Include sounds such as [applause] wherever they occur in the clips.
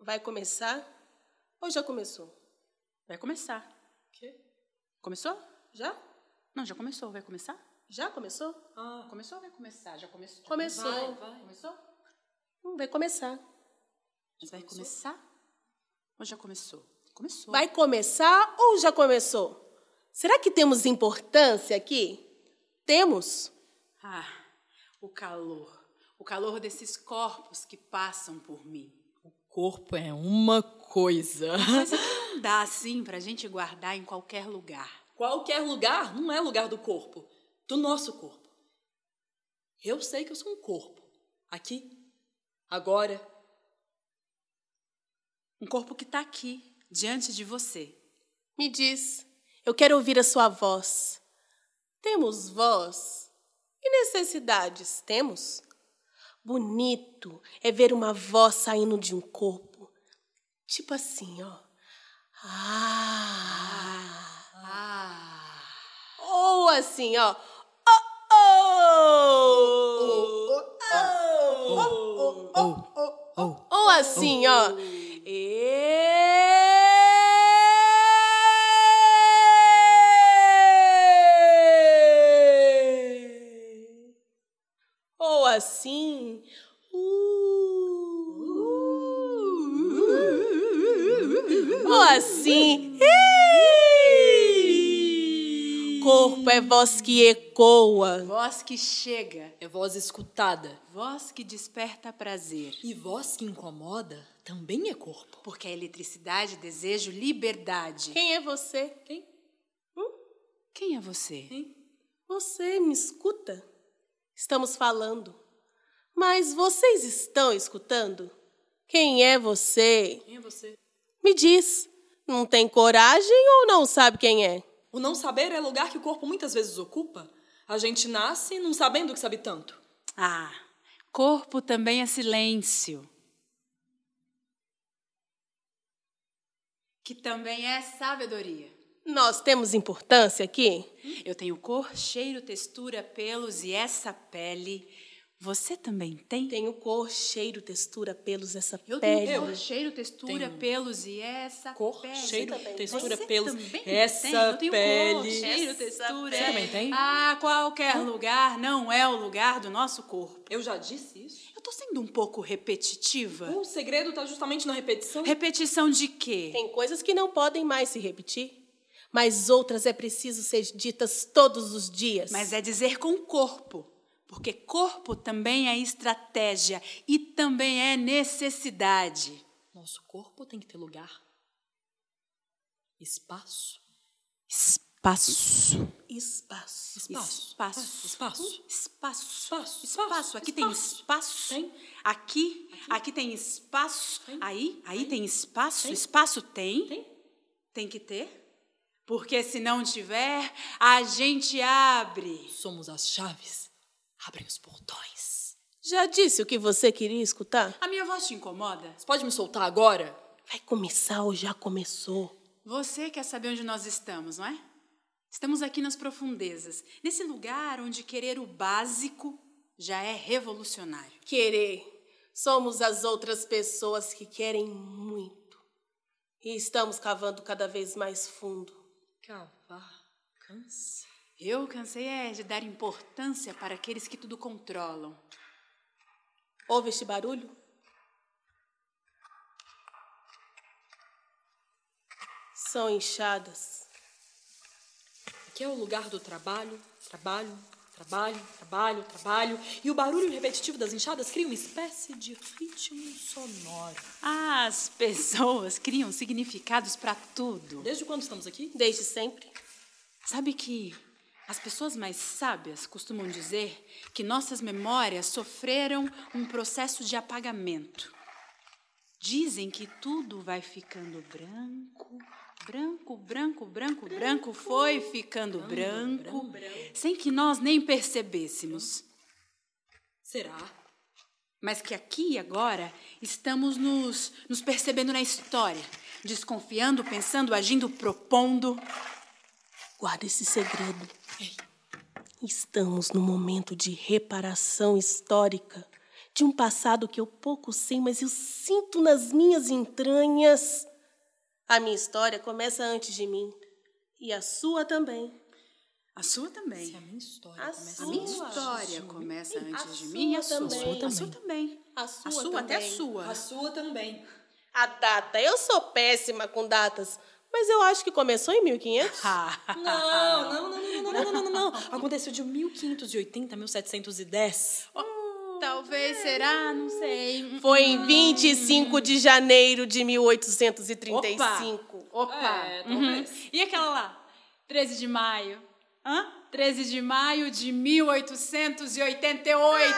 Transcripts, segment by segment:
Vai começar? Ou já começou? Vai começar. Quê? Começou? Já? Não, já começou. Vai começar? Já começou? Ah, começou ou vai começar? Já começou? Começou. Vai, vai. Começou? Hum, vai começar. Mas vai começar? Ou já começou? Começou. Vai começar ou já começou? Será que temos importância aqui? Temos. Ah, o calor. O calor desses corpos que passam por mim. O corpo é uma coisa. Coisa que não [laughs] dá assim pra gente guardar em qualquer lugar. Qualquer lugar não é lugar do corpo, do nosso corpo. Eu sei que eu sou um corpo. Aqui, agora. Um corpo que tá aqui, diante de você. Me diz, eu quero ouvir a sua voz. Temos voz e necessidades? Temos? Bonito é ver uma voz saindo de um corpo. Tipo assim, ó. Ah. Ah. Ou assim, ó. Oh, oh. Oh. Ou assim, ó. E... Ou assim. Uh. Ou assim. Corpo é voz que ecoa. Voz que chega. É voz escutada. Voz que desperta prazer. E voz que incomoda também é corpo. Porque a eletricidade deseja liberdade. Quem é você? Quem? Quem é você? Quem? Você me escuta? Estamos falando. Mas vocês estão escutando? Quem é você? Quem é você? Me diz. Não tem coragem ou não sabe quem é? O não saber é lugar que o corpo muitas vezes ocupa. A gente nasce não sabendo que sabe tanto. Ah, corpo também é silêncio. Que também é sabedoria. Nós temos importância aqui? Eu tenho cor, cheiro, textura, pelos e essa pele. Você também tem? Tenho cor, cheiro, textura, pelos, essa Eu pele. tenho cor, cheiro, textura, Tenho pelos e essa Cor, pele. cheiro, também textura, Você pelos. também Essa tem? Eu tenho pele. Cor, cheiro, textura. pele. Você também tem? Ah, qualquer lugar não é o lugar do nosso corpo. Eu já disse isso. Eu tô sendo um pouco repetitiva. O segredo tá justamente na repetição. Repetição de quê? Tem coisas que não podem mais se repetir, mas outras é preciso ser ditas todos os dias. Mas é dizer com o corpo. Porque corpo também é estratégia e também é necessidade. Nosso corpo tem que ter lugar. Espaço. Espaço. espaço. Espaço. Espaço. Espaço. Espaço. Espaço. Espaço. Aqui tem espaço. Tem. Aqui, aqui tem espaço. Tem. Aí, aí tem espaço. Espaço tem. Tem. Tem que ter. Porque se não tiver, a gente abre. Somos as chaves. Abrem os portões. Já disse o que você queria escutar? A minha voz te incomoda? Você pode me soltar agora? Vai começar ou já começou? Você quer saber onde nós estamos, não é? Estamos aqui nas profundezas, nesse lugar onde querer o básico já é revolucionário. Querer. Somos as outras pessoas que querem muito. E estamos cavando cada vez mais fundo. Cavar. Cansa. Eu cansei é de dar importância para aqueles que tudo controlam. Ouve este barulho? São enxadas. Aqui é o lugar do trabalho, trabalho, trabalho, trabalho, trabalho. E o barulho repetitivo das enxadas cria uma espécie de ritmo sonoro. As pessoas criam significados para tudo. Desde quando estamos aqui? Desde sempre. Sabe que as pessoas mais sábias costumam dizer que nossas memórias sofreram um processo de apagamento. Dizem que tudo vai ficando branco, branco, branco, branco, branco, foi ficando branco, sem que nós nem percebêssemos. Será? Mas que aqui e agora estamos nos, nos percebendo na história, desconfiando, pensando, agindo, propondo. Guarda esse segredo. Estamos num momento de reparação histórica de um passado que eu pouco sei, mas eu sinto nas minhas entranhas. A minha história começa antes de mim e a sua também. A sua também. Se a minha história A começa A sua. minha antes de história mim, começa A antes de sua mim e a sua. também. A sua também. A A sua, sua, até a também. sua. A sua também. A data. Eu sou péssima com datas, mas eu acho que começou em 1500. [laughs] Não, não, não, não, não, não, não, não, não. Aconteceu de 1580 a 1710. Talvez será, não sei. Foi em 25 de janeiro de 1835. Opa! É, Uhum. E aquela lá? 13 de maio. Hã? 13 de maio de 1888.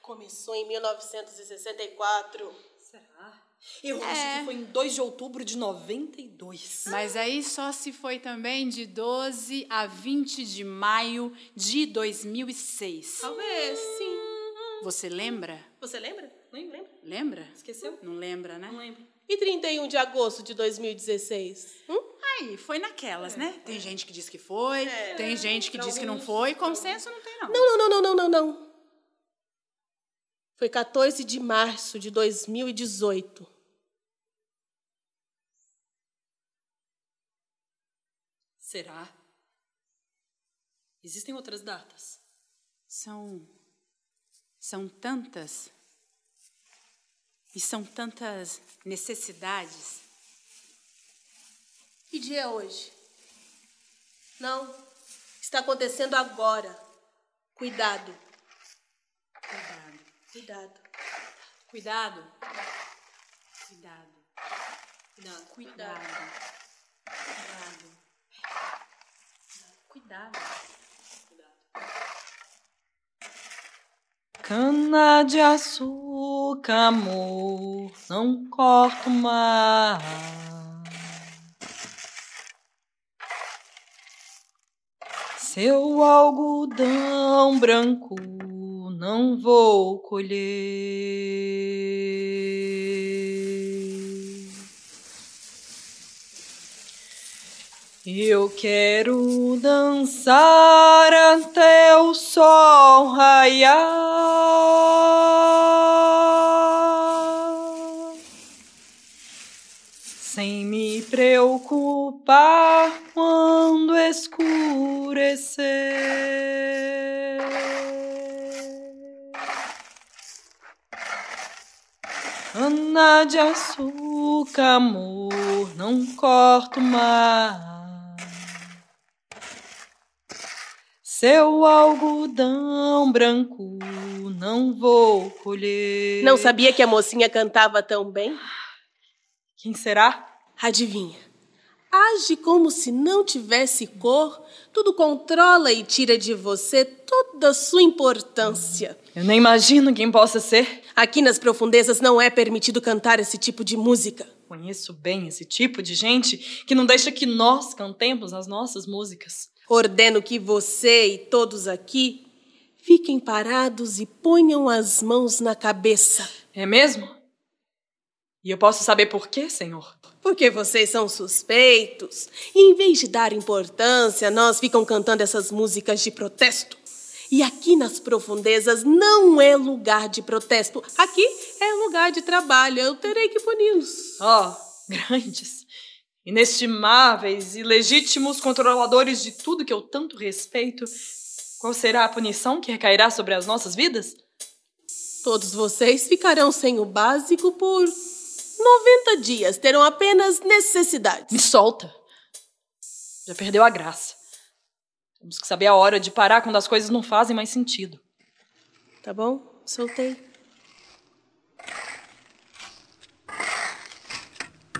Começou em 1964. Será? Eu É. acho que foi em 2 de outubro de 92. Mas aí só se foi também de 12 a 20 de maio de 2006. Talvez, sim. Você lembra? Você lembra? Nem lembra. Lembra? Esqueceu? Não lembra, né? Não lembro. E 31 de agosto de 2016? Hum? Aí, foi naquelas, né? Tem gente que diz que foi, É. tem gente que Pra diz que não foi. Consenso não tem, não. Não, não, não, não, não, não, não. Foi 14 de março de 2018. Será? Existem outras datas? São. São tantas. E são tantas necessidades. Que dia é hoje? Não. Está acontecendo agora. Cuidado. Cuidado. Cuidado. Cuidado. Cuidado. Cuidado. Cuidado. Cuidado. Cana de açúcar, amor, não corto mais. Seu algodão branco não vou colher. Eu quero dançar até o sol raiar, sem me preocupar quando escurecer. Ana de açúcar, amor, não corto mais. Seu algodão branco não vou colher. Não sabia que a mocinha cantava tão bem? Quem será? Adivinha? Age como se não tivesse cor, tudo controla e tira de você toda a sua importância. Eu nem imagino quem possa ser. Aqui nas profundezas não é permitido cantar esse tipo de música. Conheço bem esse tipo de gente que não deixa que nós cantemos as nossas músicas. Ordeno que você e todos aqui fiquem parados e ponham as mãos na cabeça. É mesmo? E eu posso saber por quê, senhor? Porque vocês são suspeitos. E em vez de dar importância, nós ficam cantando essas músicas de protesto. E aqui nas profundezas não é lugar de protesto. Aqui é lugar de trabalho. Eu terei que puni-los. Ó, grandes, inestimáveis e legítimos controladores de tudo que eu tanto respeito, qual será a punição que recairá sobre as nossas vidas? Todos vocês ficarão sem o básico por 90 dias. Terão apenas necessidades. Me solta. Já perdeu a graça. Temos que saber a hora de parar quando as coisas não fazem mais sentido. Tá bom? Soltei.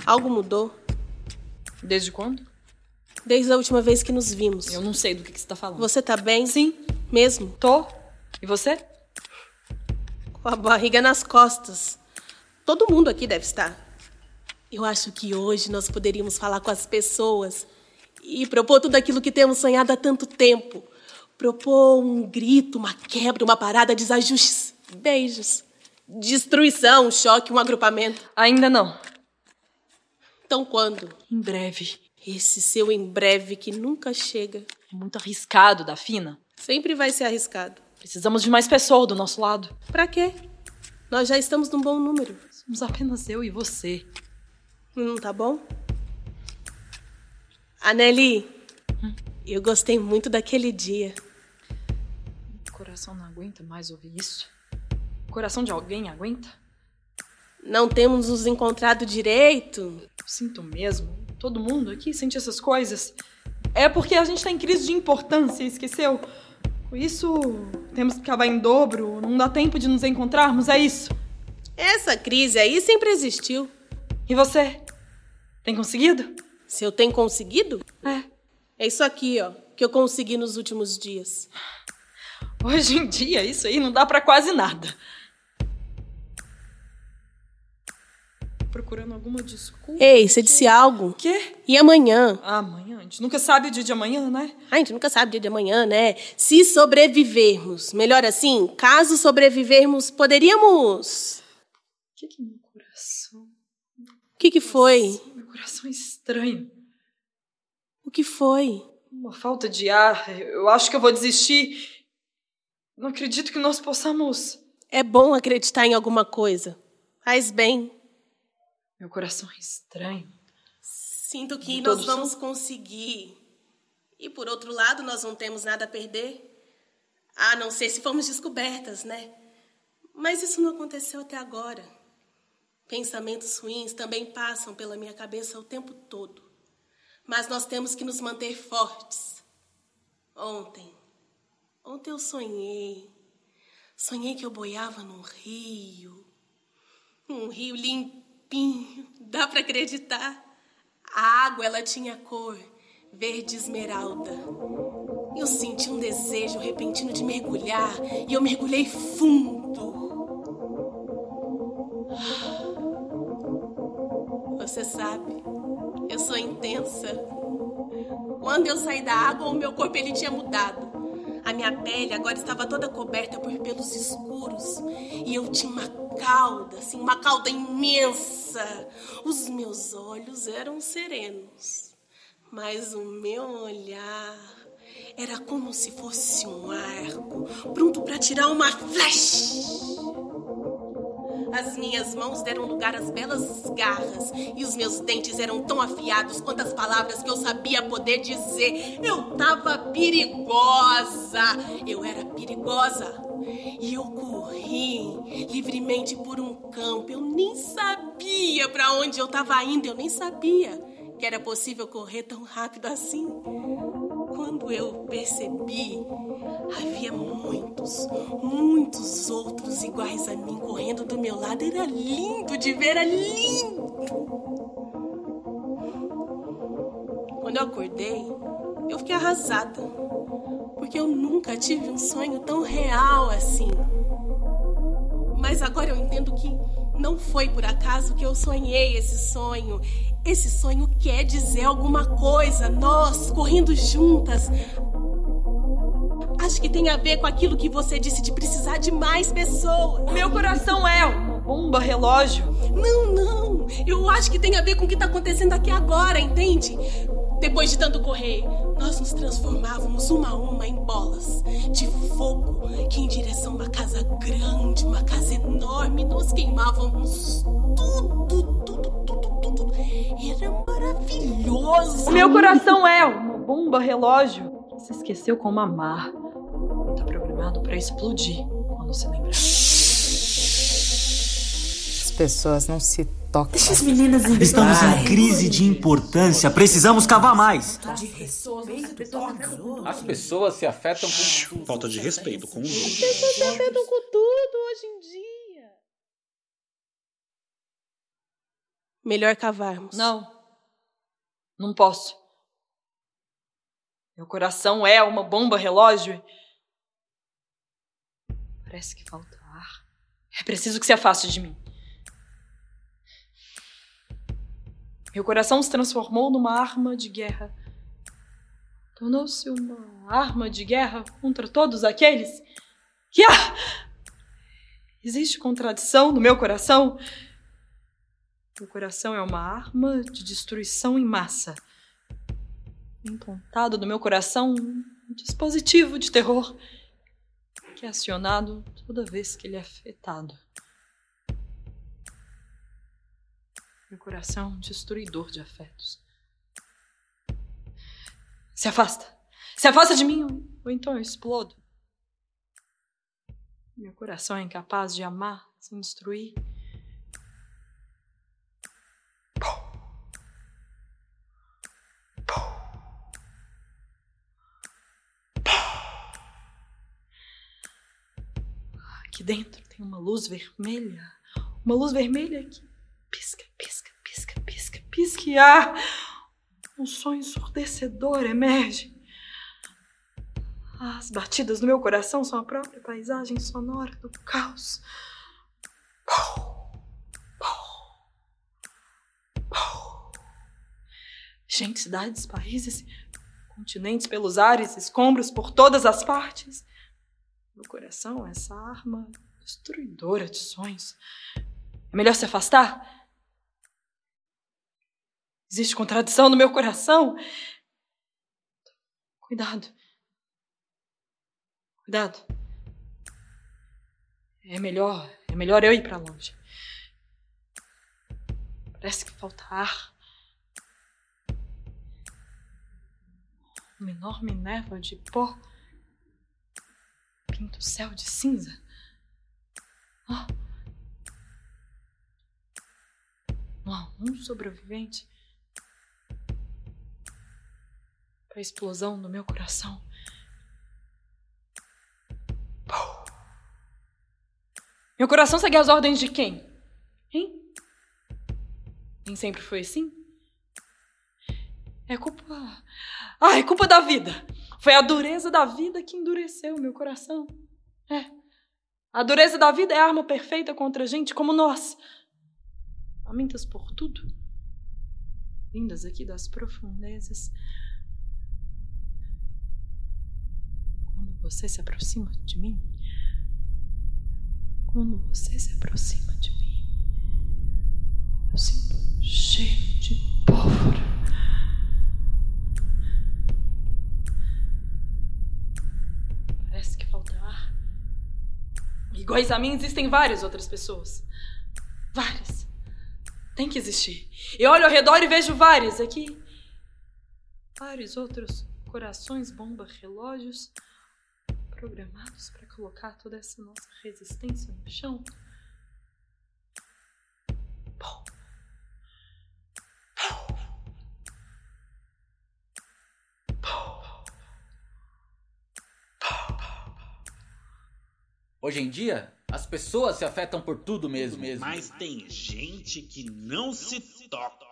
Algo mudou Desde quando? desde a última vez que nos vimos. Eu não sei do que, que você tá falando. Você tá bem? Sim, Mesmo? tô. E você? Com a barriga nas costas. Todo mundo aqui deve estar. Eu acho que hoje nós poderíamos falar com as pessoas e propor tudo aquilo que temos sonhado há tanto tempo. Propor um grito, uma quebra, uma parada, desajustes, beijos, destruição, um choque, um agrupamento. Ainda não. Então quando? Em breve. Esse seu em breve que nunca chega. É muito arriscado, da Fina. Sempre vai ser arriscado. Precisamos de mais pessoas do nosso lado. Pra quê? Nós já estamos num bom número. Somos apenas eu e você. Não tá bom? Aneli, hum? eu gostei muito daquele dia. O coração não aguenta mais ouvir isso. O coração de alguém aguenta? Não temos nos encontrado direito? Eu sinto mesmo. Todo mundo aqui sente essas coisas. É porque a gente tá em crise de importância, esqueceu? Por isso, temos que acabar em dobro, não dá tempo de nos encontrarmos, é isso. Essa crise aí sempre existiu. E você? Tem conseguido? Se eu tenho conseguido? É. É isso aqui, ó, que eu consegui nos últimos dias. Hoje em dia, isso aí não dá para quase nada. Procurando alguma desculpa. Ei, você disse algo. Quê? E amanhã? Amanhã? A gente nunca sabe o dia de amanhã, né? A gente nunca sabe o dia de amanhã, né? Se sobrevivermos. Melhor assim, caso sobrevivermos, poderíamos. O que que meu coração. O que que foi? Meu coração é estranho. O que foi? Uma falta de ar. Eu acho que eu vou desistir. Não acredito que nós possamos. É bom acreditar em alguma coisa. Faz bem. Meu coração é estranho. Sinto que nós vamos são... conseguir. E por outro lado, nós não temos nada a perder. A não ser se formos descobertas, né? Mas isso não aconteceu até agora. Pensamentos ruins também passam pela minha cabeça o tempo todo. Mas nós temos que nos manter fortes. Ontem, ontem eu sonhei. Sonhei que eu boiava num rio. Um rio limpo [laughs] dá para acreditar. A água ela tinha cor verde esmeralda. Eu senti um desejo repentino de mergulhar e eu mergulhei fundo. [sighs] Você sabe, eu sou intensa. Quando eu saí da água, o meu corpo ele tinha mudado. A minha pele agora estava toda coberta por pelos escuros e eu tinha uma cauda, assim, uma cauda imensa. Os meus olhos eram serenos, mas o meu olhar era como se fosse um arco pronto para tirar uma flecha. As minhas mãos deram lugar às belas garras e os meus dentes eram tão afiados quanto as palavras que eu sabia poder dizer. Eu tava perigosa. Eu era perigosa. E eu corri livremente por um campo. Eu nem sabia para onde eu estava indo. Eu nem sabia que era possível correr tão rápido assim. Quando eu percebi, havia muitos, muitos outros iguais a mim correndo do meu lado. Era lindo de ver, era lindo. Quando eu acordei, eu fiquei arrasada, porque eu nunca tive um sonho tão real assim. Mas agora eu entendo que não foi por acaso que eu sonhei esse sonho. Esse sonho quer dizer alguma coisa. Nós correndo juntas. Acho que tem a ver com aquilo que você disse de precisar de mais pessoas. Meu coração é uma bomba relógio. Não, não. Eu acho que tem a ver com o que está acontecendo aqui agora, entende? Depois de tanto correr, nós nos transformávamos uma a uma em bolas de fogo que, em direção a uma casa grande, uma casa enorme, nós queimávamos tudo, tudo. Era maravilhoso. O meu coração é uma bomba relógio que se esqueceu como amar. Tá programado para explodir quando se lembrar. As pessoas não se toque. Deixa as meninas em Estamos em crise de importância. Precisamos cavar mais. As pessoas se afetam com. Falta de respeito com o outro. As pessoas se afetam com tudo hoje em dia. Melhor cavarmos. Não. Não posso. Meu coração é uma bomba relógio. Parece que falta ar. É preciso que se afaste de mim. Meu coração se transformou numa arma de guerra. Tornou-se uma arma de guerra contra todos aqueles que. Ah! Existe contradição no meu coração? Meu coração é uma arma de destruição em massa. Implantado no meu coração um dispositivo de terror que é acionado toda vez que ele é afetado. Meu coração é destruidor de afetos. Se afasta! Se afasta de mim, ou então eu explodo. Meu coração é incapaz de amar sem destruir. Aqui dentro tem uma luz vermelha. Uma luz vermelha que pisca, pisca, pisca, pisca, pisca e ah, um som ensurdecedor emerge. As batidas do meu coração são a própria paisagem sonora do caos. Gente, cidades, países, continentes pelos ares, escombros por todas as partes. No coração, essa arma destruidora de sonhos. É melhor se afastar? Existe contradição no meu coração? Cuidado. Cuidado. É melhor, é melhor eu ir para longe. Parece que falta ar. Uma enorme névoa de pó o céu de cinza. Oh. Não há um sobrevivente para a explosão no meu coração. Meu coração segue as ordens de quem? Hein? Nem sempre foi assim? É culpa. Ah, é culpa da vida. Foi a dureza da vida que endureceu meu coração. É. A dureza da vida é a arma perfeita contra gente como nós. Famintas por tudo. Vindas aqui das profundezas. Quando você se aproxima de mim, quando você se aproxima de mim, eu sinto cheiro de pólvora. Parece que falta ar. Iguais a mim existem várias outras pessoas. Várias. Tem que existir. Eu olho ao redor e vejo várias aqui. Vários outros corações, bomba, relógios programados para colocar toda essa nossa resistência no chão. Hoje em dia, as pessoas se afetam por tudo mesmo. mesmo. Mas tem gente que não se toca.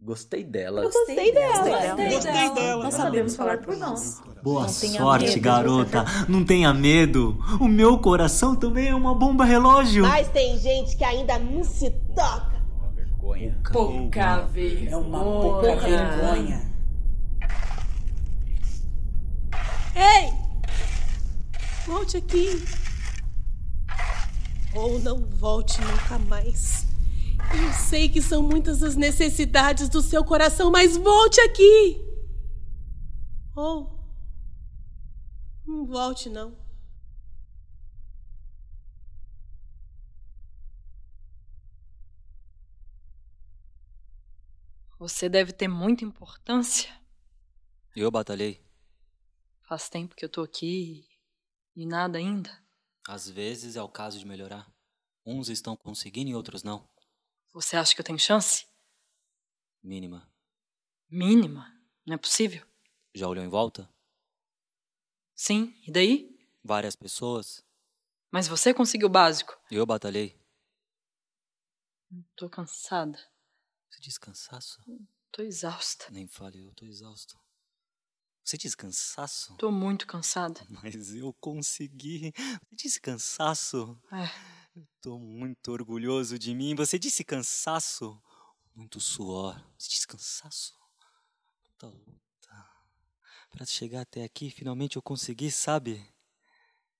Gostei dela. Gostei dela. Gostei dela. Nós sabemos falar por nós. Boa Não sorte, medo garota. Não tenha medo. O meu coração também é uma bomba relógio. Mas tem gente que ainda não se toca. Vergonha. Pouca vergonha. É uma pouca vergonha. Ei! Volte aqui. Ou não volte nunca mais. Eu sei que são muitas as necessidades do seu coração, mas volte aqui. Ou não volte não. Você deve ter muita importância. Eu batalhei. Faz tempo que eu tô aqui e nada ainda. Às vezes é o caso de melhorar. Uns estão conseguindo e outros não. Você acha que eu tenho chance? Mínima. Mínima? Não é possível? Já olhou em volta? Sim, e daí? Várias pessoas. Mas você conseguiu o básico. Eu batalhei. Tô cansada. Você diz cansaço? Tô exausta. Nem fale, eu tô exausto. Você diz cansaço? Tô muito cansada. [laughs] Mas eu consegui. Você disse cansaço? É. Eu tô muito orgulhoso de mim. Você disse cansaço? Muito suor. Você disse cansaço? Muita luta. Pra chegar até aqui, finalmente eu consegui, sabe?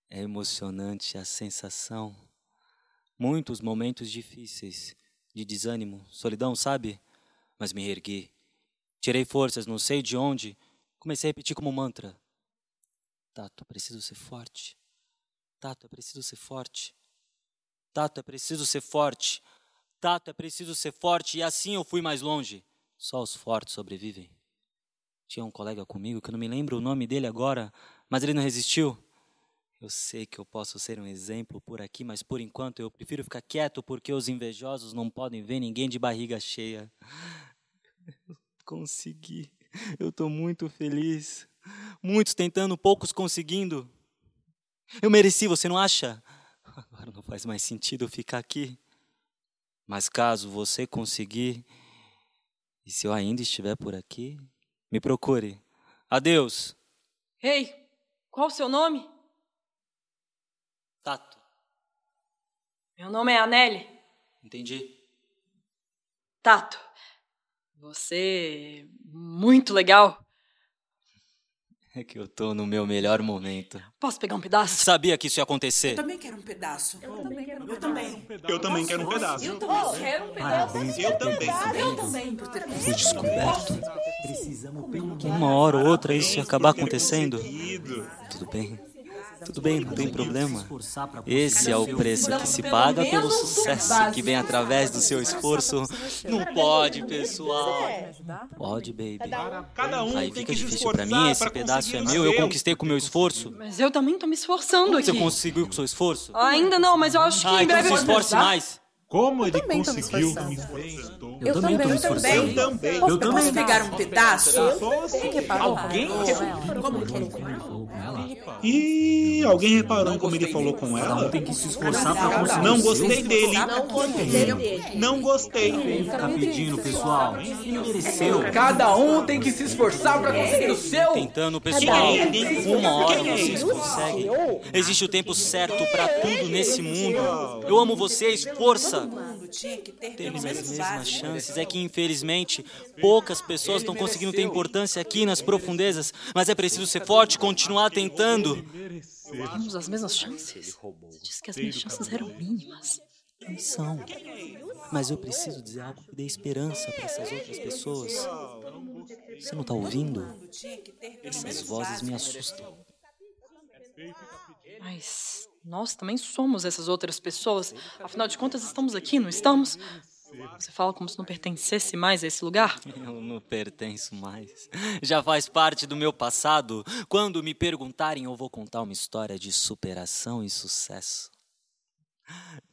É emocionante a sensação. Muitos momentos difíceis, de desânimo, solidão, sabe? Mas me ergui. Tirei forças, não sei de onde. Comecei a repetir como mantra: Tato, é preciso ser forte. Tato, é preciso ser forte. Tato, é preciso ser forte. Tato, é preciso ser forte. E assim eu fui mais longe. Só os fortes sobrevivem. Tinha um colega comigo que eu não me lembro o nome dele agora, mas ele não resistiu. Eu sei que eu posso ser um exemplo por aqui, mas por enquanto eu prefiro ficar quieto porque os invejosos não podem ver ninguém de barriga cheia. [laughs] Consegui. [laughs] Eu estou muito feliz. Muitos tentando, poucos conseguindo. Eu mereci, você não acha? [laughs] Agora não faz mais sentido eu ficar aqui. Mas caso você conseguir, e se eu ainda estiver por aqui, me procure. Adeus. Ei, qual o seu nome? Tato. Meu nome é Anelli. Entendi. Tato, você muito legal. É que eu tô no meu melhor momento. Posso pegar um pedaço? Sabia que isso ia acontecer. Eu também quero um pedaço. Eu também quero um Eu também. Eu também quero um pedaço. Eu também quero um pedaço. Eu também. Eu também, por ter Fui descoberto. Precisamos pelo Uma hora ou outra isso ia acabar acontecendo. Tudo bem. Tudo bem, não tem problema. Esse é o preço que se paga pelo sucesso que vem através do seu esforço. Não pode, pessoal. Pode, baby. Cada um Aí fica se difícil pra esforçar mim, esse pedaço é meu, eu conquistei com o meu esforço. Mas eu também tô me esforçando aqui. Você conseguiu com o seu esforço? Ainda não, mas eu acho que Ah, em então breve se eu vou esforce mais. Como ele também tô me conseguiu? esforçando. Eu, também tô me esforçando. Eu também. Posso, Eu também. posso pegar um pedaço? Alguém ele Como ele falou com ela? Ih, alguém reparou como ele falou com ela? tem que se esforçar pra conseguir Não o seu. gostei dele. Não gostei dele. Não gostei. Fica pedindo, pessoal. Ele mereceu. Cada um tem que se esforçar pra conseguir o seu. Tentando, pessoal. É? Uma hora é vocês conseguem. Existe o tempo certo pra tudo nesse mundo. Eu amo vocês, força. Mundo tinha que ter pelo Temos as mesmas básico. chances. É que, infelizmente, poucas pessoas estão conseguindo ter importância aqui nas profundezas. Mas é preciso ser forte e continuar tentando. Temos as mesmas chances? Você disse que as minhas chances eram mínimas. Não são. Mas eu preciso dizer algo que dê esperança para essas outras pessoas. Você não tá ouvindo? Ter Essas vozes me assustam. Mas nós também somos essas outras pessoas. Afinal de contas, estamos aqui, não estamos? Você fala como se não pertencesse mais a esse lugar? [laughs] Eu não pertenço mais. Já faz parte do meu passado. Quando me perguntarem, eu vou contar uma história de superação e sucesso.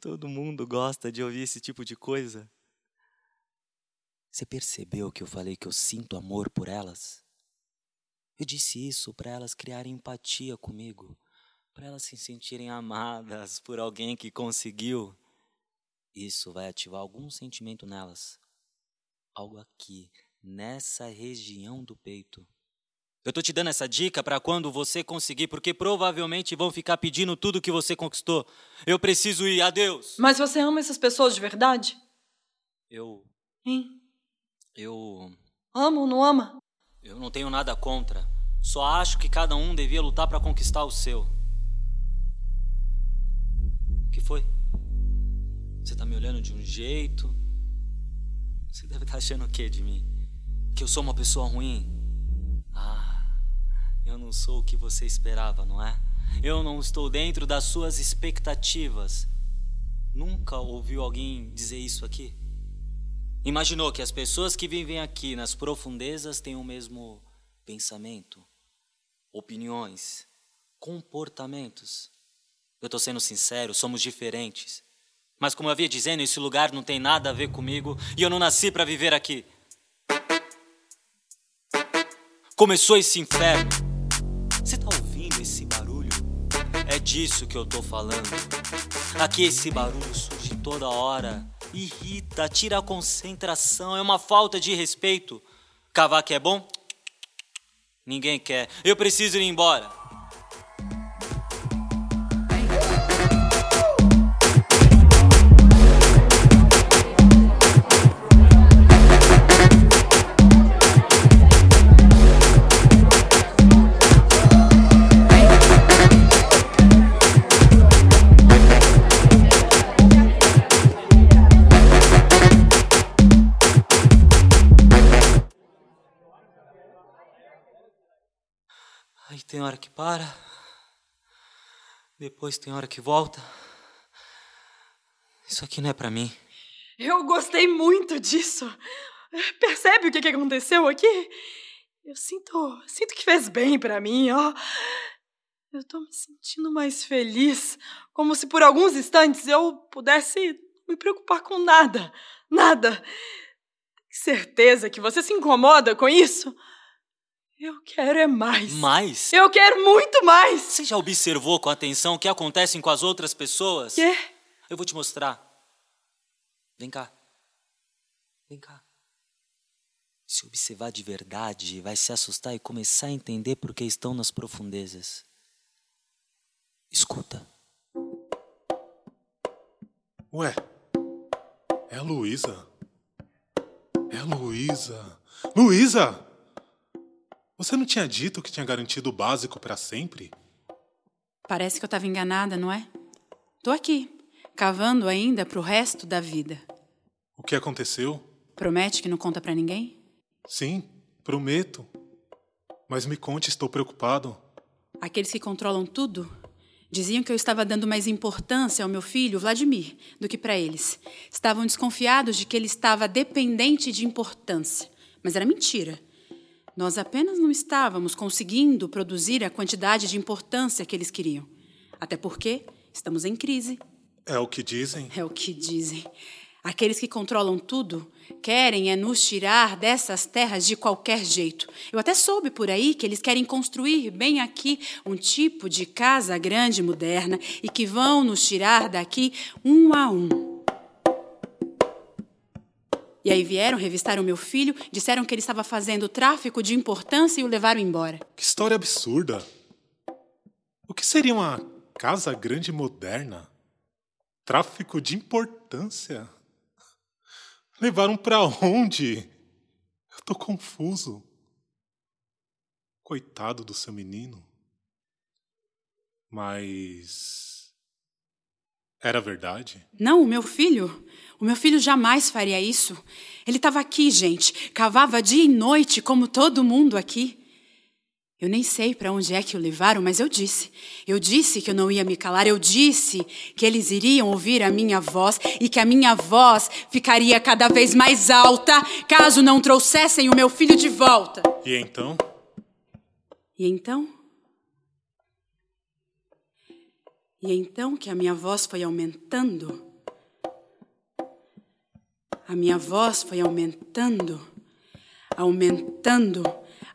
Todo mundo gosta de ouvir esse tipo de coisa. Você percebeu que eu falei que eu sinto amor por elas? Eu disse isso para elas criarem empatia comigo, para elas se sentirem amadas por alguém que conseguiu. Isso vai ativar algum sentimento nelas. Algo aqui, nessa região do peito. Eu tô te dando essa dica para quando você conseguir, porque provavelmente vão ficar pedindo tudo que você conquistou. Eu preciso ir, adeus. Mas você ama essas pessoas de verdade? Eu, Hein? eu, Ama ou não ama? eu não tenho nada contra. Só acho que cada um devia lutar para conquistar o seu. Que foi? Você tá me olhando de um jeito? Você deve estar achando o que de mim? Que eu sou uma pessoa ruim? Ah, eu não sou o que você esperava, não é? Eu não estou dentro das suas expectativas. Nunca ouviu alguém dizer isso aqui? Imaginou que as pessoas que vivem aqui nas profundezas têm o mesmo pensamento, opiniões, comportamentos? Eu estou sendo sincero, somos diferentes. Mas como eu havia dizendo, esse lugar não tem nada a ver comigo e eu não nasci para viver aqui. Começou esse inferno. Você tá ouvindo esse barulho? É disso que eu tô falando. Aqui esse barulho surge toda hora. Irrita, tira a concentração, é uma falta de respeito. Cavaco é bom? Ninguém quer. Eu preciso ir embora. Tem hora que para, Depois tem hora que volta. Isso aqui não é para mim. Eu gostei muito disso. Percebe o que, que aconteceu aqui? Eu sinto, sinto que fez bem para mim, ó. Eu tô me sentindo mais feliz, como se por alguns instantes eu pudesse me preocupar com nada, nada. Certeza que você se incomoda com isso? Eu quero é mais. Mais? Eu quero muito mais. Você já observou com atenção o que acontece com as outras pessoas? Quê? Eu vou te mostrar. Vem cá. Vem cá. Se observar de verdade, vai se assustar e começar a entender por que estão nas profundezas. Escuta. Ué, é a Luísa. É a Luísa. Luísa! Você não tinha dito que tinha garantido o básico para sempre? Parece que eu estava enganada, não é? Tô aqui, cavando ainda pro resto da vida. O que aconteceu? Promete que não conta para ninguém? Sim, prometo. Mas me conte, estou preocupado. Aqueles que controlam tudo diziam que eu estava dando mais importância ao meu filho, Vladimir, do que para eles. Estavam desconfiados de que ele estava dependente de importância. Mas era mentira. Nós apenas não estávamos conseguindo produzir a quantidade de importância que eles queriam. Até porque estamos em crise. É o que dizem? É o que dizem. Aqueles que controlam tudo querem é nos tirar dessas terras de qualquer jeito. Eu até soube por aí que eles querem construir bem aqui um tipo de casa grande moderna e que vão nos tirar daqui um a um. E aí vieram, revistaram meu filho, disseram que ele estava fazendo tráfico de importância e o levaram embora. Que história absurda! O que seria uma casa grande moderna? Tráfico de importância? Levaram para onde? Eu tô confuso. Coitado do seu menino. Mas. Era verdade? Não, o meu filho. O meu filho jamais faria isso. Ele estava aqui, gente. Cavava dia e noite, como todo mundo aqui. Eu nem sei para onde é que o levaram, mas eu disse. Eu disse que eu não ia me calar. Eu disse que eles iriam ouvir a minha voz e que a minha voz ficaria cada vez mais alta caso não trouxessem o meu filho de volta. E então? E então? E então que a minha voz foi aumentando. A minha voz foi aumentando, aumentando.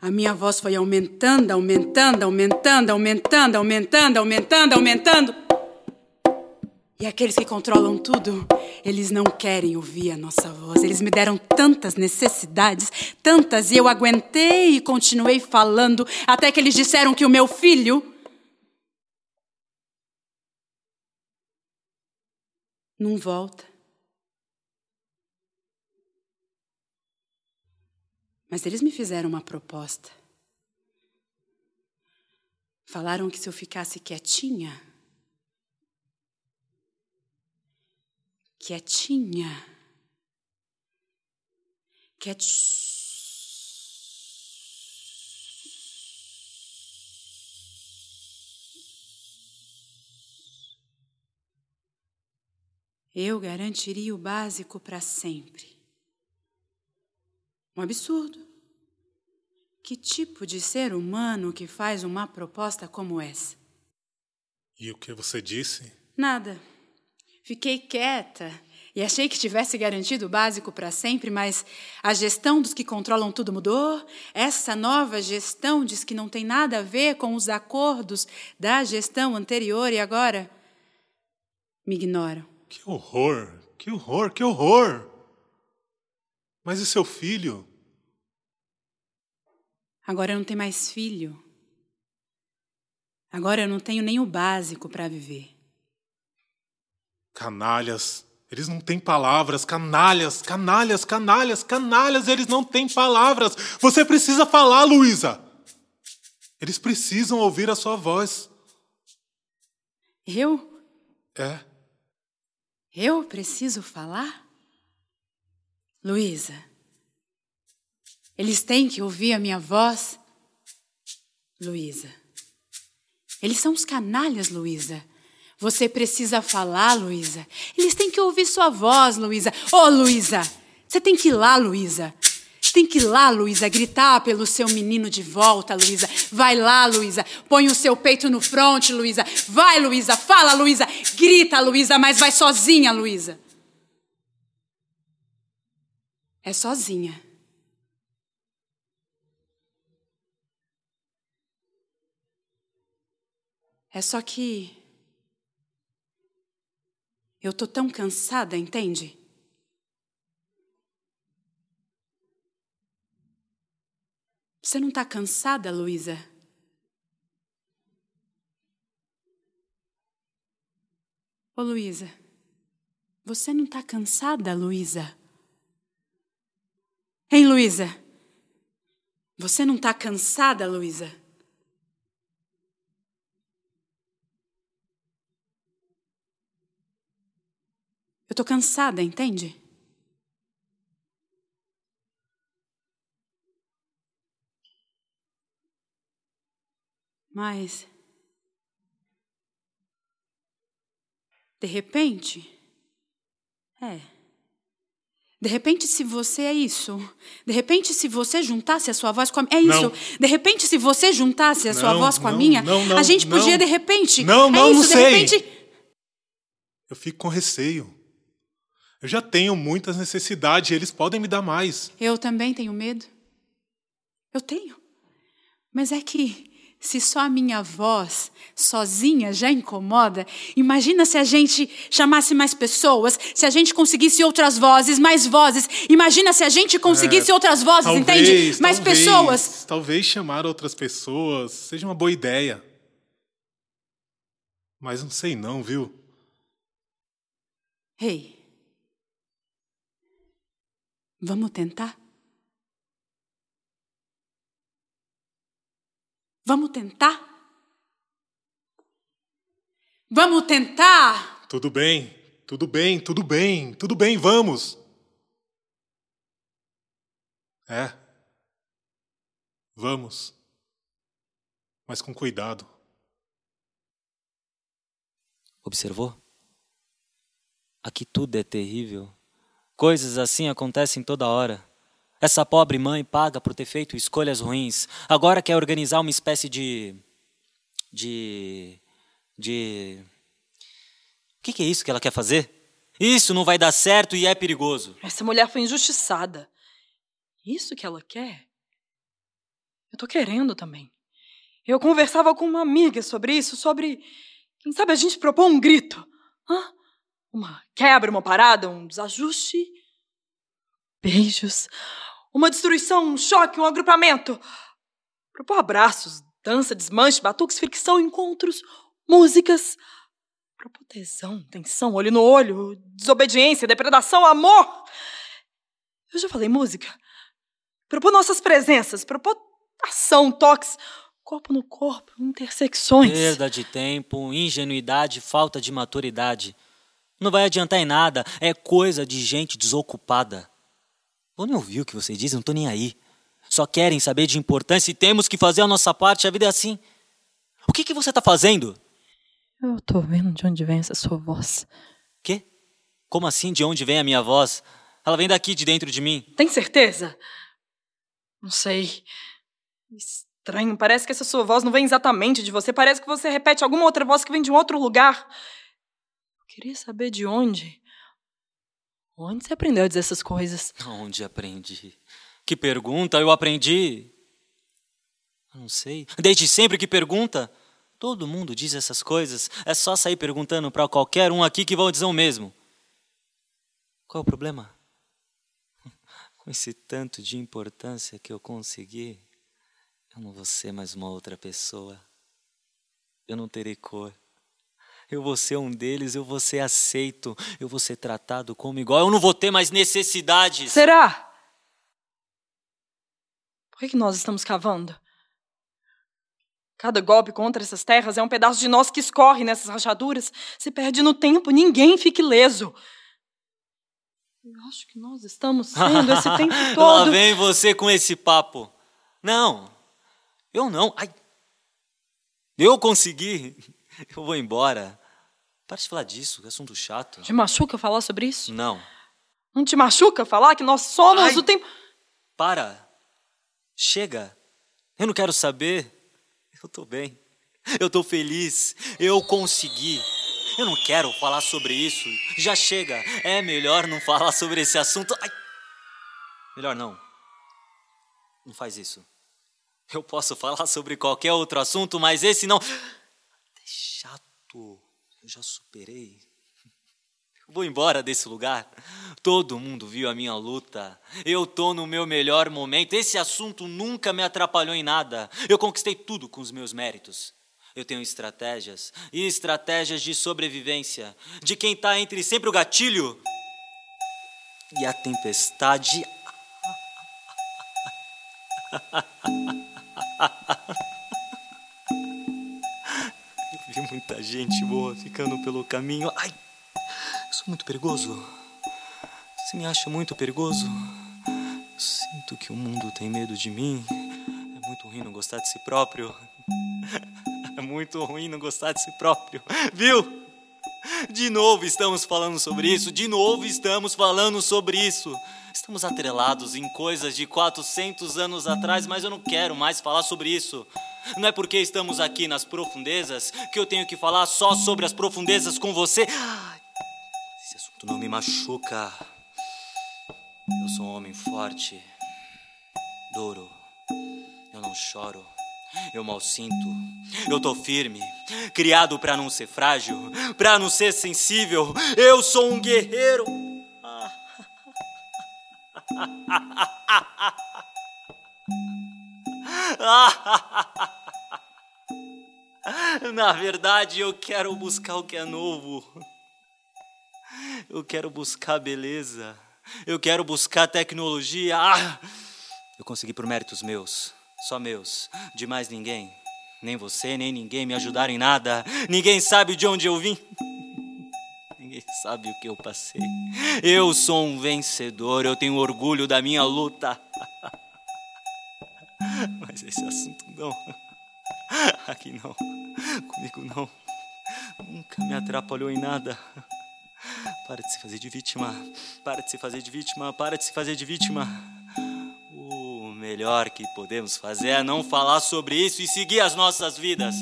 A minha voz foi aumentando, aumentando, aumentando, aumentando, aumentando, aumentando, aumentando. E aqueles que controlam tudo, eles não querem ouvir a nossa voz. Eles me deram tantas necessidades, tantas, e eu aguentei e continuei falando, até que eles disseram que o meu filho não volta. Mas eles me fizeram uma proposta. Falaram que se eu ficasse quietinha, quietinha, quietinha, eu garantiria o básico para sempre. Um absurdo. Que tipo de ser humano que faz uma proposta como essa? E o que você disse? Nada. Fiquei quieta e achei que tivesse garantido o básico para sempre, mas a gestão dos que controlam tudo mudou. Essa nova gestão diz que não tem nada a ver com os acordos da gestão anterior e agora me ignoram. Que horror! Que horror! Que horror! Mas e seu filho? Agora eu não tenho mais filho. Agora eu não tenho nem o básico para viver. Canalhas, eles não têm palavras. Canalhas, canalhas, canalhas, canalhas, eles não têm palavras. Você precisa falar, Luísa. Eles precisam ouvir a sua voz. Eu? É. Eu preciso falar? Luísa, eles têm que ouvir a minha voz? Luísa, eles são os canalhas, Luísa. Você precisa falar, Luísa. Eles têm que ouvir sua voz, Luísa. Ô, oh, Luísa, você tem que ir lá, Luísa. Tem que ir lá, Luísa, gritar pelo seu menino de volta, Luísa. Vai lá, Luísa. Põe o seu peito no fronte, Luísa. Vai, Luísa. Fala, Luísa. Grita, Luísa, mas vai sozinha, Luísa. É sozinha. É só que eu tô tão cansada, entende? Você não tá cansada, Luísa? Ô, Luísa, você não tá cansada, Luísa? Hein, Luísa? Você não tá cansada, Luísa? Eu tô cansada, entende? Mas. De repente. É. De repente, se você é isso. De repente, se você juntasse a sua voz com a minha. É isso. Não. De repente, se você juntasse a sua Não, voz com a não, minha, não, não, a gente podia, de repente. Não, não, é isso, não de sei. repente. Eu fico com receio. Eu já tenho muitas necessidades e eles podem me dar mais. Eu também tenho medo. Eu tenho. Mas é que se só a minha voz sozinha já incomoda, imagina se a gente chamasse mais pessoas, se a gente conseguisse outras vozes, mais vozes. Imagina se a gente conseguisse É, outras vozes, talvez, entende? Mais talvez, pessoas. Talvez chamar outras pessoas seja uma boa ideia. Mas não sei não, viu? Ei. Vamos tentar? Vamos tentar? Vamos tentar? Tudo bem, tudo bem, tudo bem, tudo bem, vamos. É. Vamos. Mas com cuidado. Observou? Aqui tudo é terrível. Coisas assim acontecem toda hora. Essa pobre mãe paga por ter feito escolhas ruins. Agora quer organizar uma espécie de. de. de. O que, é isso que ela quer fazer? Isso não vai dar certo e é perigoso. Essa mulher foi injustiçada. Isso que ela quer? Eu tô querendo também. Eu conversava com uma amiga sobre isso, sobre. Quem sabe a gente propor um grito? Hã? Uma quebra, uma parada, um desajuste? Beijos. Uma destruição, um choque, um agrupamento. Propor abraços, dança, desmanche, batuques, fricção, encontros, músicas. Propor tesão, tensão, olho no olho, desobediência, depredação, amor. Eu já falei música. Propor nossas presenças, propor ação, toques, corpo no corpo, intersecções. Perda de tempo, ingenuidade, falta de maturidade. Não vai adiantar em nada, é coisa de gente desocupada. Vou nem ouvir o que vocês dizem, não tô nem aí. Só querem saber de importância e temos que fazer a nossa parte, a vida é assim. O que, que você tá fazendo? Eu tô vendo de onde vem essa sua voz. Quê? Como assim, de onde vem a minha voz? Ela vem daqui, de dentro de mim. Tem certeza? Não sei. Estranho, parece que essa sua voz não vem exatamente de você. Parece que você repete alguma outra voz que vem de um outro lugar. Eu queria saber de onde. Onde você aprendeu a dizer essas coisas? Onde aprendi? Que pergunta eu aprendi? Não sei. Desde sempre que pergunta. Todo mundo diz essas coisas. É só sair perguntando para qualquer um aqui que vão dizer o mesmo. Qual é o problema? [laughs] Com esse tanto de importância que eu consegui, eu não vou ser mais uma outra pessoa. Eu não terei cor. Eu vou ser um deles, eu vou ser aceito, eu vou ser tratado como igual, eu não vou ter mais necessidades. Será? Por que, que nós estamos cavando? Cada golpe contra essas terras é um pedaço de nós que escorre nessas rachaduras, se perde no tempo, ninguém fica ileso. Eu acho que nós estamos sendo esse [laughs] tempo Lá todo. vem você com esse papo. Não, eu não. Ai, eu consegui. [laughs] Eu vou embora. Para de falar disso, que assunto chato. Te machuca falar sobre isso? Não. Não te machuca falar que nós somos Ai. o tempo. Para. Chega. Eu não quero saber. Eu tô bem. Eu tô feliz. Eu consegui. Eu não quero falar sobre isso. Já chega. É melhor não falar sobre esse assunto. Ai. Melhor não. Não faz isso. Eu posso [laughs] falar sobre qualquer outro assunto, mas esse não. Chato. Eu já superei. [laughs] Vou embora desse lugar. Todo mundo viu a minha luta. Eu tô no meu melhor momento. Esse assunto nunca me atrapalhou em nada. Eu conquistei tudo com os meus méritos. Eu tenho estratégias e estratégias de sobrevivência. De quem tá entre sempre o gatilho e a tempestade. [laughs] Vi muita gente boa ficando pelo caminho. Ai, sou muito perigoso. Você me acha muito perigoso? Sinto que o mundo tem medo de mim. É muito ruim não gostar de si próprio. [laughs] É muito ruim não gostar de si próprio. Viu? De novo estamos falando sobre isso. De novo estamos falando sobre isso. Estamos atrelados em coisas de 400 anos atrás, mas eu não quero mais falar sobre isso. Não é porque estamos aqui nas profundezas que eu tenho que falar só sobre as profundezas com você. Esse assunto não me machuca. Eu sou um homem forte. Duro. Eu não choro. Eu mal sinto. Eu tô firme. Criado pra não ser frágil, pra não ser sensível. Eu sou um guerreiro. [laughs] Na verdade, eu quero buscar o que é novo. Eu quero buscar beleza. Eu quero buscar tecnologia. Ah! Eu consegui por méritos meus, só meus, de mais ninguém. Nem você, nem ninguém me ajudaram em nada. Ninguém sabe de onde eu vim. Ninguém sabe o que eu passei. Eu sou um vencedor, eu tenho orgulho da minha luta. [laughs] Mas esse assunto não. Aqui não. Comigo não. Nunca me atrapalhou em nada. Para de se fazer de vítima. Para de se fazer de vítima. Para de se fazer de vítima. Melhor que podemos fazer é não falar sobre isso e seguir as nossas vidas.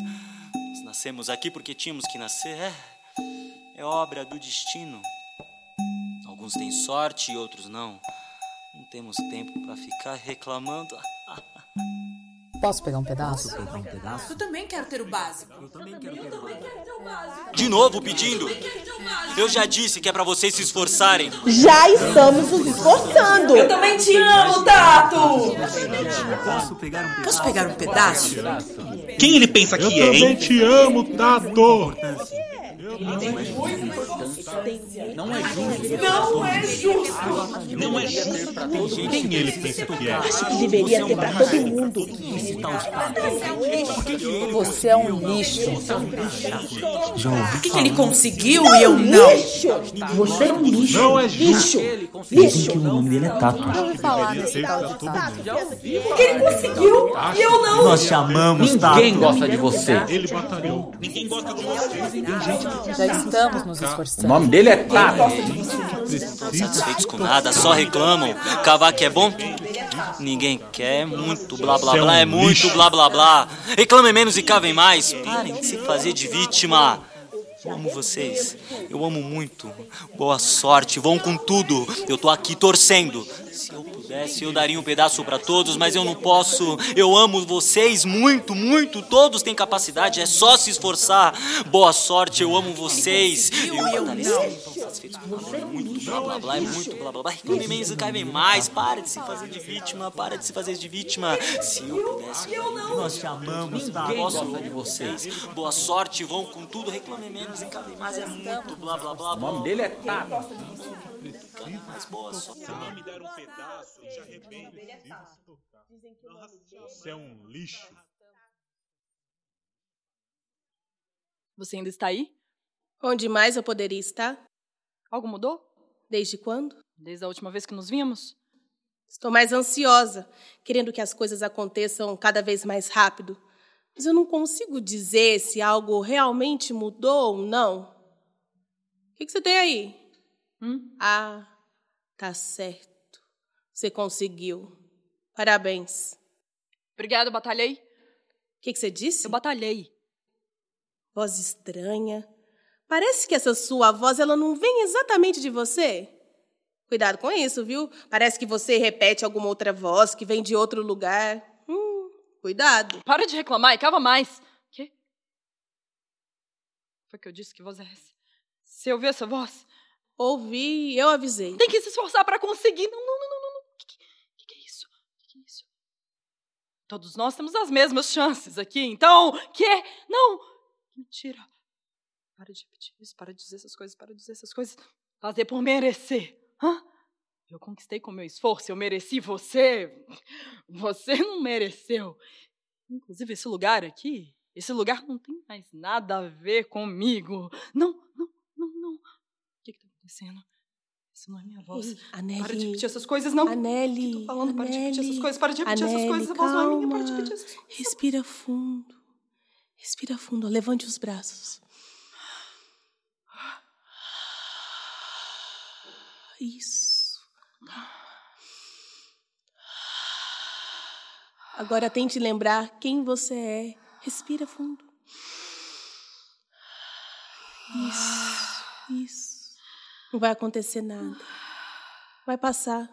Nós nascemos aqui porque tínhamos que nascer. É, é obra do destino. Alguns têm sorte e outros não. Não temos tempo para ficar reclamando. Posso pegar um pedaço? Pegar um pedaço? Eu também quero ter o básico. Eu também quero ter o básico. De novo pedindo? Eu já disse que é pra vocês se esforçarem. Já estamos nos esforçando. Eu também te amo, Tato! Posso pegar um pedaço? Posso pegar um pedaço? Quem ele pensa que Eu é, também hein? te amo, Tato. Não é justo. Não é justo! Não é justo. Quem ele pensa que é? Acho que deveria ter pra todo mundo. Você é um lixo. Por que, que ele conseguiu e eu não? Lixo! Você é um lixo. Não é justo. Lixo! Lixo! que o nome dele é Tato. Tato. Porque ele conseguiu e eu não! Nós te amamos, Tato. Ninguém gosta de você. Ele batalhou. Ninguém gosta de você. Já estamos nos O esforçando. nome dele é Tato. Satisfeitos com nada, só reclamam. Cavaco é bom? Ninguém quer, é muito blá blá é blá, é muito blá blá blá. Reclamem menos e cavem mais. Parem de se fazer de vítima. Eu amo vocês. Eu amo muito. Boa sorte. Vão com tudo. Eu tô aqui torcendo. Se eu pudesse, eu daria um pedaço pra todos, mas eu não posso. Eu amo vocês muito, muito. Todos têm capacidade. É só se esforçar. Boa sorte. Eu amo vocês. Eu batalhei satisfeitos com nada. É muito blá blá blá. É muito blá blá blá. Reclamem menos e cavem mais. Para de se fazer de vítima. Para de se fazer de vítima. Se eu pudesse, eu Nós te amamos, Tato. Posso de vocês. Boa sorte, vão com tudo, reclamem menos, encavem mais, é muito blá blá blá. O nome dele é Tato. Mais boa sorte. Se não me der um pedaço, eu já arrependo. Você é um lixo. Você ainda está aí? Onde mais eu poderia estar? Algo mudou? Desde quando? Desde a última vez que nos vimos? Estou mais ansiosa, querendo que as coisas aconteçam cada vez mais rápido. Mas eu não consigo dizer se algo realmente mudou ou não. que, que você tem aí? Hum? Ah, tá certo. Você conseguiu. Parabéns. Obrigada, eu batalhei. O que, que você disse? Eu batalhei. Voz estranha. Parece que essa sua voz ela não vem exatamente de você. Cuidado com isso, viu? Parece que você repete alguma outra voz que vem de outro lugar. Hum, cuidado. Para de reclamar e cava mais. Quê? Foi que eu disse que voz é essa? Você ouviu essa voz? Ouvi, eu avisei. Tem que se esforçar para conseguir. Não, não, não, não, não. O que, que, que, é isso? O que, que é isso? Todos nós temos as mesmas chances aqui, então. Que? Não! Mentira. Para de repetir isso, para de dizer essas coisas, para de dizer essas coisas. Fazer por merecer. Hã? Eu conquistei com meu esforço, eu mereci você. Você não mereceu. Inclusive, esse lugar aqui, esse lugar não tem mais nada a ver comigo. Não, não. O que está acontecendo? Isso não é minha voz. Ei, para de repetir essas coisas, não. Tô falando, para de repetir essas coisas, para de repetir essas coisas. A voz não é minha, para de repetir essas coisas. Respira fundo. Respira fundo. Levante os braços. Isso. Agora tente lembrar quem você é. Respira fundo. Isso. Isso. Não vai acontecer nada. Vai passar.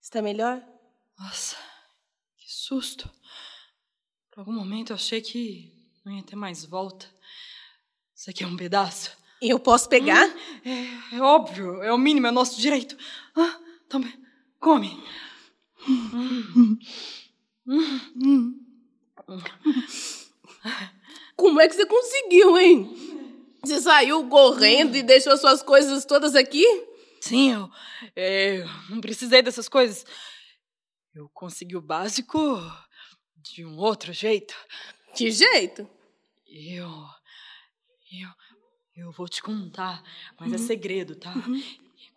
Está melhor? Nossa, que susto. Por algum momento eu achei que não ia ter mais volta. Isso aqui é um pedaço. Eu posso pegar? É, é óbvio, é o mínimo, é o nosso direito. Ah, tome, come. Como é que você conseguiu, hein? Você saiu correndo e deixou suas coisas todas aqui? Sim, eu, é, eu não precisei dessas coisas. Eu consegui o básico de um outro jeito. Que jeito? Eu. Eu. Eu vou te contar, mas é segredo, tá?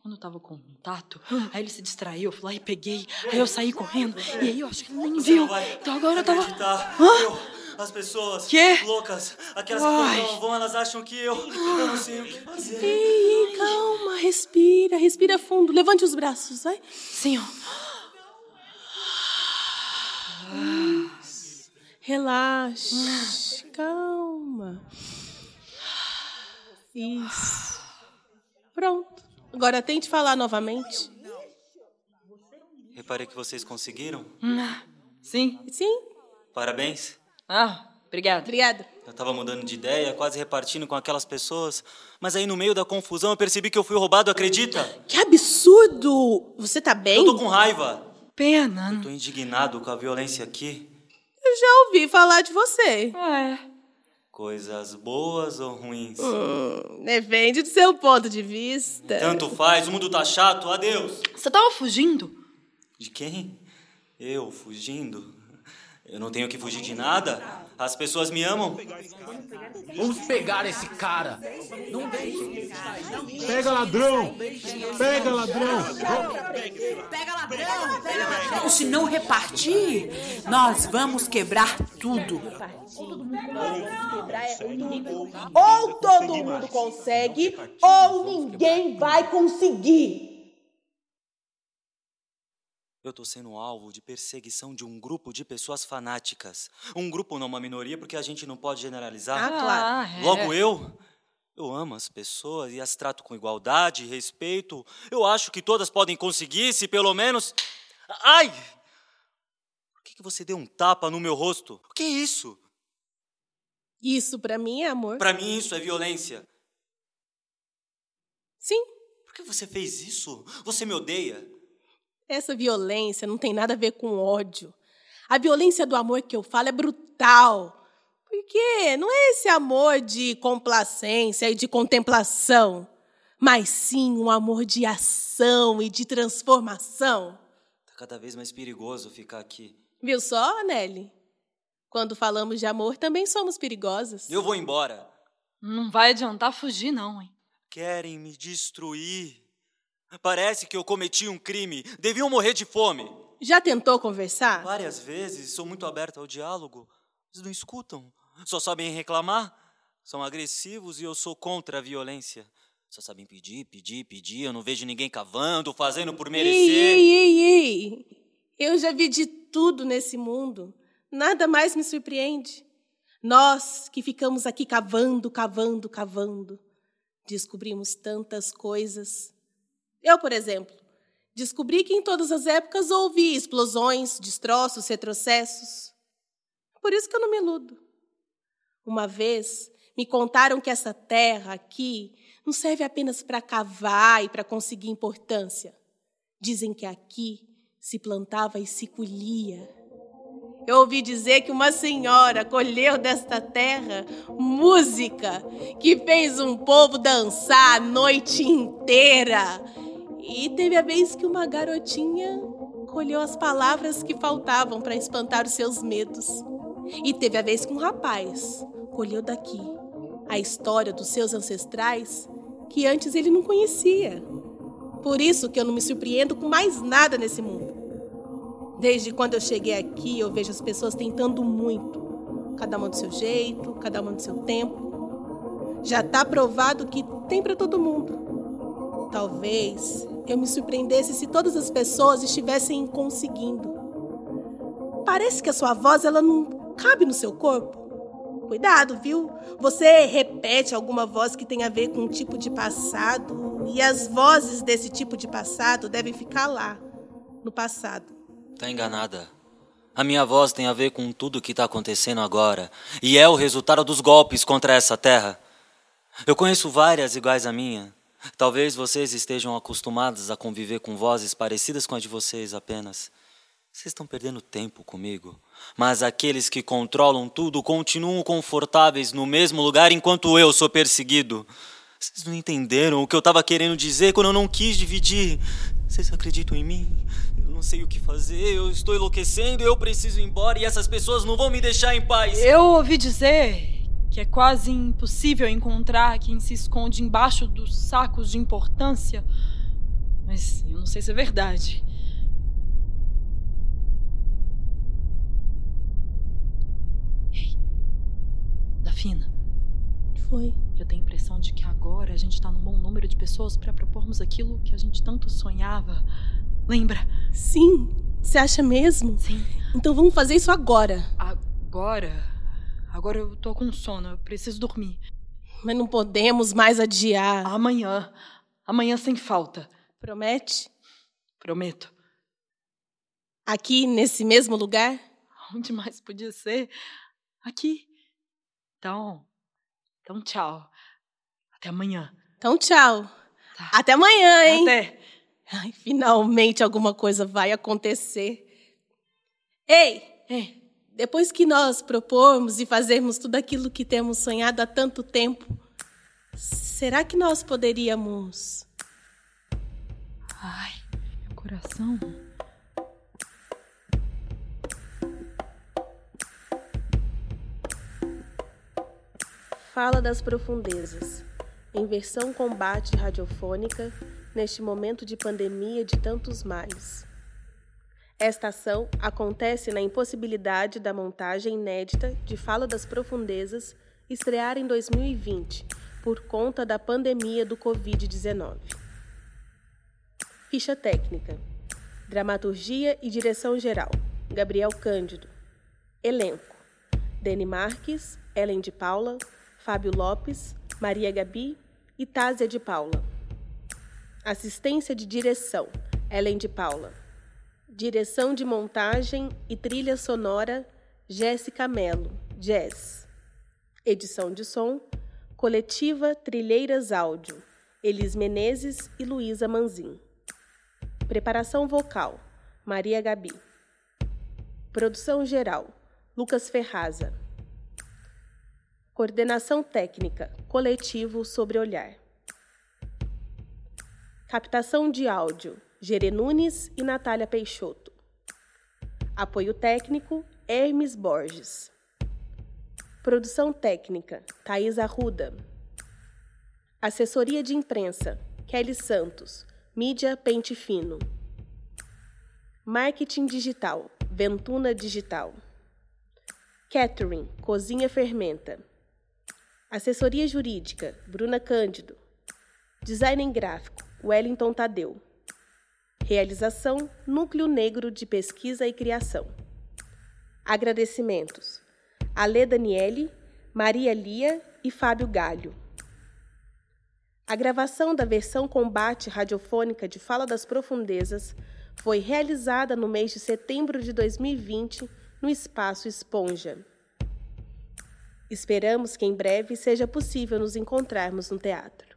Quando eu tava com contato, aí ele se distraiu, eu fui lá e peguei, aí eu saí correndo, e aí eu acho que ele nem viu. Então agora eu tava. Hã? As pessoas Quê? loucas, aquelas Ai. que não vão, elas acham que eu, [gasps] eu não sei o que fazer. Ei, calma, respira, respira fundo. Levante os braços, vai. Sim, ó. Relaxe, calma. Isso. Pronto. Agora tente falar novamente. Reparei que vocês conseguiram. Sim. Sim. Parabéns. Ah, obrigado. Obrigada. Eu tava mudando de ideia, quase repartindo com aquelas pessoas. Mas aí no meio da confusão eu percebi que eu fui roubado, acredita? Que absurdo! Você tá bem? Eu tô com raiva. Pena. Tô indignado com a violência aqui. Eu já ouvi falar de você. É. Coisas boas ou ruins? Hum, depende do seu ponto de vista. Tanto faz, o mundo tá chato, adeus. Você tava fugindo? De quem? Eu fugindo? Eu não tenho que fugir de nada. As pessoas me amam. Vamos pegar esse cara. Pega ladrão! Pega ladrão! Ou se não repartir, nós vamos quebrar tudo. Ou todo mundo consegue, ou ninguém vai conseguir. Eu tô sendo alvo de perseguição de um grupo de pessoas fanáticas. Um grupo não uma minoria, porque a gente não pode generalizar. Ah, claro. é. Logo eu, eu amo as pessoas e as trato com igualdade, respeito. Eu acho que todas podem conseguir, se pelo menos. Ai! Por que, que você deu um tapa no meu rosto? O que é isso? Isso pra mim é amor. Pra mim isso é violência. Sim. Por que você fez isso? Você me odeia? Essa violência não tem nada a ver com ódio. A violência do amor que eu falo é brutal. Porque não é esse amor de complacência e de contemplação, mas sim um amor de ação e de transformação. Tá cada vez mais perigoso ficar aqui. Viu só, Nelly? Quando falamos de amor, também somos perigosas. Eu vou embora. Não vai adiantar fugir, não, hein? Querem me destruir. Parece que eu cometi um crime. Deviam morrer de fome. Já tentou conversar? Várias vezes sou muito aberta ao diálogo. Eles não escutam. Só sabem reclamar. São agressivos e eu sou contra a violência. Só sabem pedir, pedir, pedir. Eu não vejo ninguém cavando, fazendo por merecer. Ei, ei, ei, ei. Eu já vi de tudo nesse mundo. Nada mais me surpreende. Nós que ficamos aqui cavando, cavando, cavando, descobrimos tantas coisas. Eu, por exemplo, descobri que em todas as épocas houve explosões, destroços, retrocessos. Por isso que eu não me iludo. Uma vez me contaram que essa terra aqui não serve apenas para cavar e para conseguir importância. Dizem que aqui se plantava e se colhia. Eu ouvi dizer que uma senhora colheu desta terra música que fez um povo dançar a noite inteira. E teve a vez que uma garotinha colheu as palavras que faltavam para espantar os seus medos. E teve a vez que um rapaz colheu daqui a história dos seus ancestrais que antes ele não conhecia. Por isso que eu não me surpreendo com mais nada nesse mundo. Desde quando eu cheguei aqui, eu vejo as pessoas tentando muito, cada uma do seu jeito, cada uma do seu tempo. Já está provado que tem para todo mundo. Talvez eu me surpreendesse se todas as pessoas estivessem conseguindo. Parece que a sua voz ela não cabe no seu corpo. Cuidado, viu? Você repete alguma voz que tem a ver com um tipo de passado e as vozes desse tipo de passado devem ficar lá, no passado. Tá enganada. A minha voz tem a ver com tudo o que está acontecendo agora e é o resultado dos golpes contra essa terra. Eu conheço várias iguais à minha. Talvez vocês estejam acostumados a conviver com vozes parecidas com a de vocês apenas. Vocês estão perdendo tempo comigo. Mas aqueles que controlam tudo continuam confortáveis no mesmo lugar enquanto eu sou perseguido. Vocês não entenderam o que eu estava querendo dizer quando eu não quis dividir. Vocês acreditam em mim? Eu não sei o que fazer, eu estou enlouquecendo, eu preciso ir embora e essas pessoas não vão me deixar em paz. Eu ouvi dizer que é quase impossível encontrar quem se esconde embaixo dos sacos de importância. Mas eu não sei se é verdade. Ei, Dafina. Foi. Eu tenho a impressão de que agora a gente está num bom número de pessoas para propormos aquilo que a gente tanto sonhava. Lembra? Sim. Você acha mesmo? Sim. Então vamos fazer isso agora. Agora? Agora eu tô com sono, eu preciso dormir. Mas não podemos mais adiar. Amanhã. Amanhã sem falta. Promete? Prometo. Aqui, nesse mesmo lugar? Onde mais podia ser? Aqui. Então. Então, tchau. Até amanhã. Então, tchau. Tá. Até amanhã, hein? Até. Ai, finalmente alguma coisa vai acontecer. Ei! Ei! Depois que nós propormos e fazermos tudo aquilo que temos sonhado há tanto tempo, será que nós poderíamos. Ai, meu coração. Fala das Profundezas, em versão combate radiofônica, neste momento de pandemia de tantos males. Esta ação acontece na impossibilidade da montagem inédita de Fala das Profundezas estrear em 2020, por conta da pandemia do Covid-19. Ficha técnica: Dramaturgia e direção geral: Gabriel Cândido. Elenco: Deni Marques, Ellen de Paula, Fábio Lopes, Maria Gabi e Tásia de Paula. Assistência de direção: Ellen de Paula. Direção de montagem e trilha sonora: Jéssica Melo, Jazz. Edição de som: Coletiva Trilheiras Áudio, Elis Menezes e Luísa Manzin. Preparação vocal: Maria Gabi. Produção geral: Lucas Ferraza. Coordenação técnica: Coletivo sobre Olhar. Captação de áudio: Gere Nunes e Natália Peixoto. Apoio técnico: Hermes Borges. Produção técnica: Thaís Arruda. Assessoria de imprensa: Kelly Santos. Mídia Pente Fino. Marketing digital: Ventuna Digital. Catering: Cozinha Fermenta. Assessoria Jurídica, Bruna Cândido. Design gráfico, Wellington Tadeu. Realização, Núcleo Negro de Pesquisa e Criação. Agradecimentos, Alê Daniele, Maria Lia e Fábio Galho. A gravação da versão combate radiofônica de Fala das Profundezas foi realizada no mês de setembro de 2020 no Espaço Esponja. Esperamos que em breve seja possível nos encontrarmos no teatro.